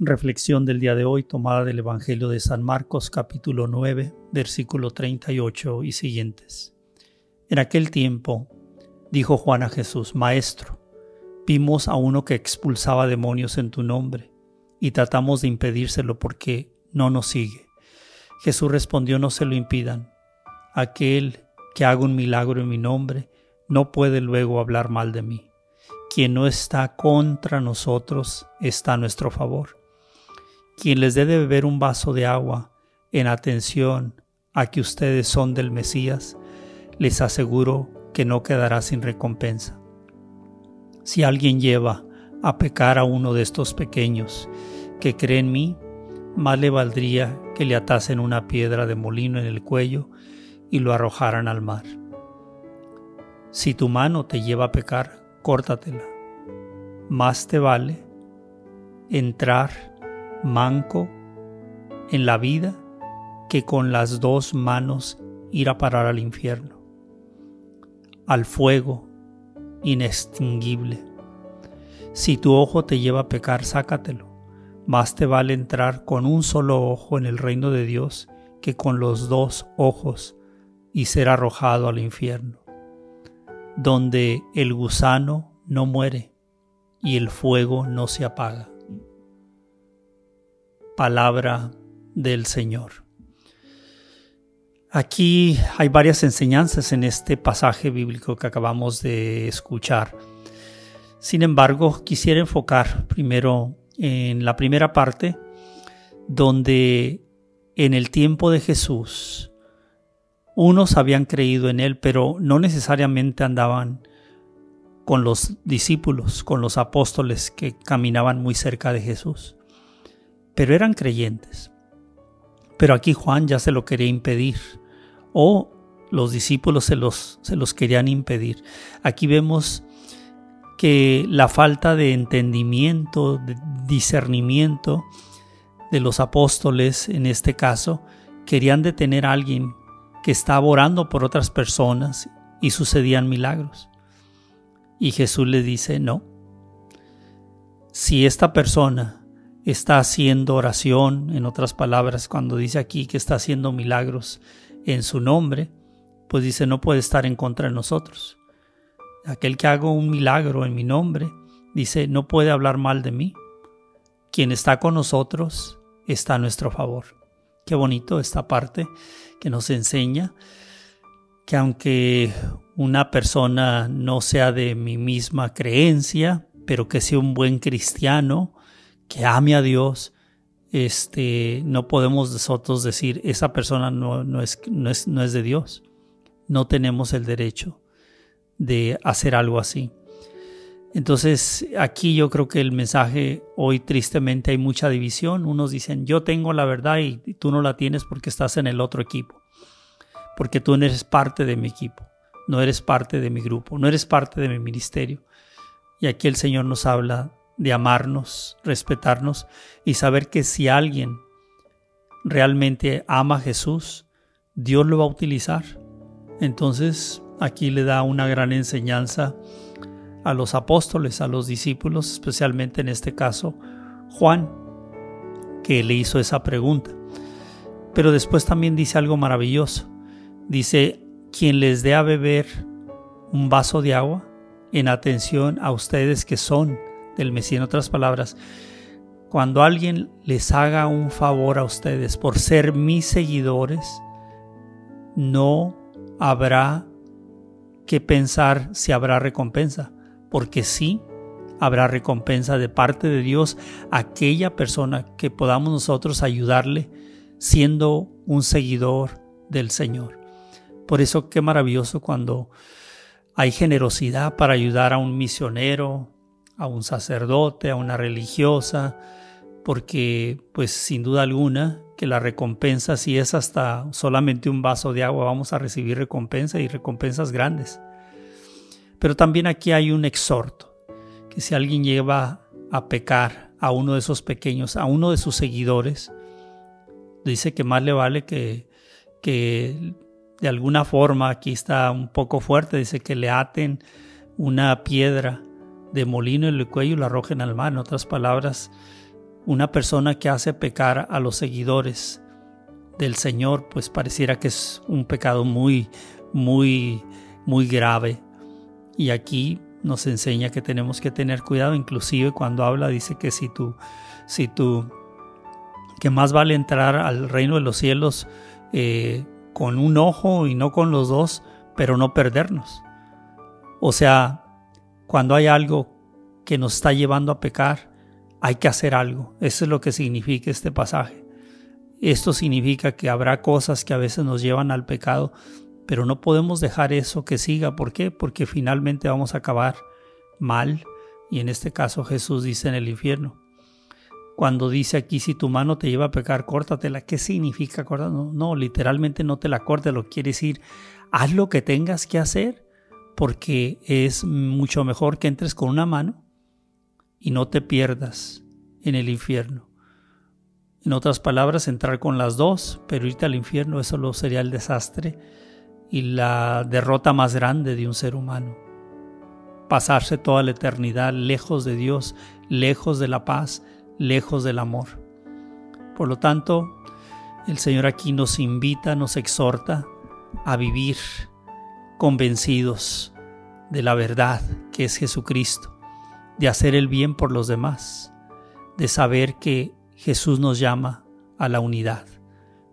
Reflexión del día de hoy tomada del Evangelio de San Marcos capítulo 9 versículo 38 y siguientes. En aquel tiempo dijo Juan a Jesús, Maestro, vimos a uno que expulsaba demonios en tu nombre y tratamos de impedírselo porque no nos sigue. Jesús respondió, no se lo impidan. Aquel que haga un milagro en mi nombre no puede luego hablar mal de mí. Quien no está contra nosotros está a nuestro favor quien les dé de beber un vaso de agua en atención a que ustedes son del Mesías, les aseguro que no quedará sin recompensa. Si alguien lleva a pecar a uno de estos pequeños que cree en mí, más le valdría que le atasen una piedra de molino en el cuello y lo arrojaran al mar. Si tu mano te lleva a pecar, córtatela. Más te vale entrar manco en la vida que con las dos manos ir a parar al infierno, al fuego inextinguible. Si tu ojo te lleva a pecar, sácatelo. Más te vale entrar con un solo ojo en el reino de Dios que con los dos ojos y ser arrojado al infierno, donde el gusano no muere y el fuego no se apaga palabra del Señor. Aquí hay varias enseñanzas en este pasaje bíblico que acabamos de escuchar. Sin embargo, quisiera enfocar primero en la primera parte, donde en el tiempo de Jesús unos habían creído en Él, pero no necesariamente andaban con los discípulos, con los apóstoles que caminaban muy cerca de Jesús pero eran creyentes. Pero aquí Juan ya se lo quería impedir, o los discípulos se los, se los querían impedir. Aquí vemos que la falta de entendimiento, de discernimiento de los apóstoles en este caso, querían detener a alguien que estaba orando por otras personas y sucedían milagros. Y Jesús le dice, no, si esta persona está haciendo oración, en otras palabras, cuando dice aquí que está haciendo milagros en su nombre, pues dice no puede estar en contra de nosotros. Aquel que haga un milagro en mi nombre, dice no puede hablar mal de mí. Quien está con nosotros está a nuestro favor. Qué bonito esta parte que nos enseña que aunque una persona no sea de mi misma creencia, pero que sea un buen cristiano, que ame a Dios, este, no podemos nosotros decir, esa persona no, no, es, no, es, no es de Dios. No tenemos el derecho de hacer algo así. Entonces, aquí yo creo que el mensaje, hoy tristemente hay mucha división. Unos dicen, yo tengo la verdad y tú no la tienes porque estás en el otro equipo. Porque tú no eres parte de mi equipo, no eres parte de mi grupo, no eres parte de mi ministerio. Y aquí el Señor nos habla de amarnos, respetarnos y saber que si alguien realmente ama a Jesús, Dios lo va a utilizar. Entonces aquí le da una gran enseñanza a los apóstoles, a los discípulos, especialmente en este caso Juan, que le hizo esa pregunta. Pero después también dice algo maravilloso. Dice, quien les dé a beber un vaso de agua, en atención a ustedes que son del Mesías. En otras palabras, cuando alguien les haga un favor a ustedes por ser mis seguidores, no habrá que pensar si habrá recompensa, porque sí habrá recompensa de parte de Dios a aquella persona que podamos nosotros ayudarle siendo un seguidor del Señor. Por eso qué maravilloso cuando hay generosidad para ayudar a un misionero, a un sacerdote, a una religiosa, porque pues sin duda alguna que la recompensa si es hasta solamente un vaso de agua vamos a recibir recompensa y recompensas grandes. Pero también aquí hay un exhorto, que si alguien lleva a pecar a uno de esos pequeños, a uno de sus seguidores, dice que más le vale que, que de alguna forma, aquí está un poco fuerte, dice que le aten una piedra de molino en el cuello y lo arrojen al mar. En otras palabras, Una persona que hace pecar a los seguidores del Señor, pues pareciera que es un pecado muy, muy, muy grave. Y aquí nos enseña que tenemos que tener cuidado, inclusive cuando habla dice que si tú, si tú, que más vale entrar al reino de los cielos eh, con un ojo y no con los dos, pero no perdernos. O sea, cuando hay algo que nos está llevando a pecar, hay que hacer algo. Eso es lo que significa este pasaje. Esto significa que habrá cosas que a veces nos llevan al pecado, pero no podemos dejar eso que siga. ¿Por qué? Porque finalmente vamos a acabar mal. Y en este caso Jesús dice en el infierno. Cuando dice aquí, si tu mano te lleva a pecar, córtatela. ¿Qué significa cortar? No, no, literalmente no te la cortes. Lo quiere decir, haz lo que tengas que hacer, porque es mucho mejor que entres con una mano y no te pierdas en el infierno. En otras palabras, entrar con las dos, pero irte al infierno, eso lo sería el desastre y la derrota más grande de un ser humano. Pasarse toda la eternidad lejos de Dios, lejos de la paz, lejos del amor. Por lo tanto, el Señor aquí nos invita, nos exhorta a vivir convencidos de la verdad que es Jesucristo, de hacer el bien por los demás, de saber que Jesús nos llama a la unidad.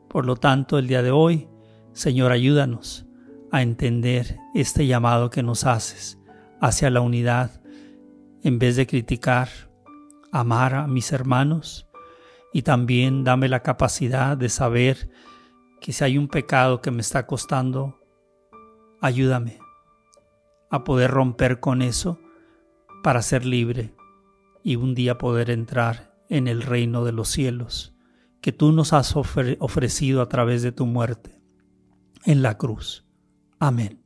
Por lo tanto, el día de hoy, Señor, ayúdanos a entender este llamado que nos haces hacia la unidad, en vez de criticar, amar a mis hermanos y también dame la capacidad de saber que si hay un pecado que me está costando, ayúdame a poder romper con eso para ser libre y un día poder entrar en el reino de los cielos que tú nos has ofrecido a través de tu muerte en la cruz. Amén.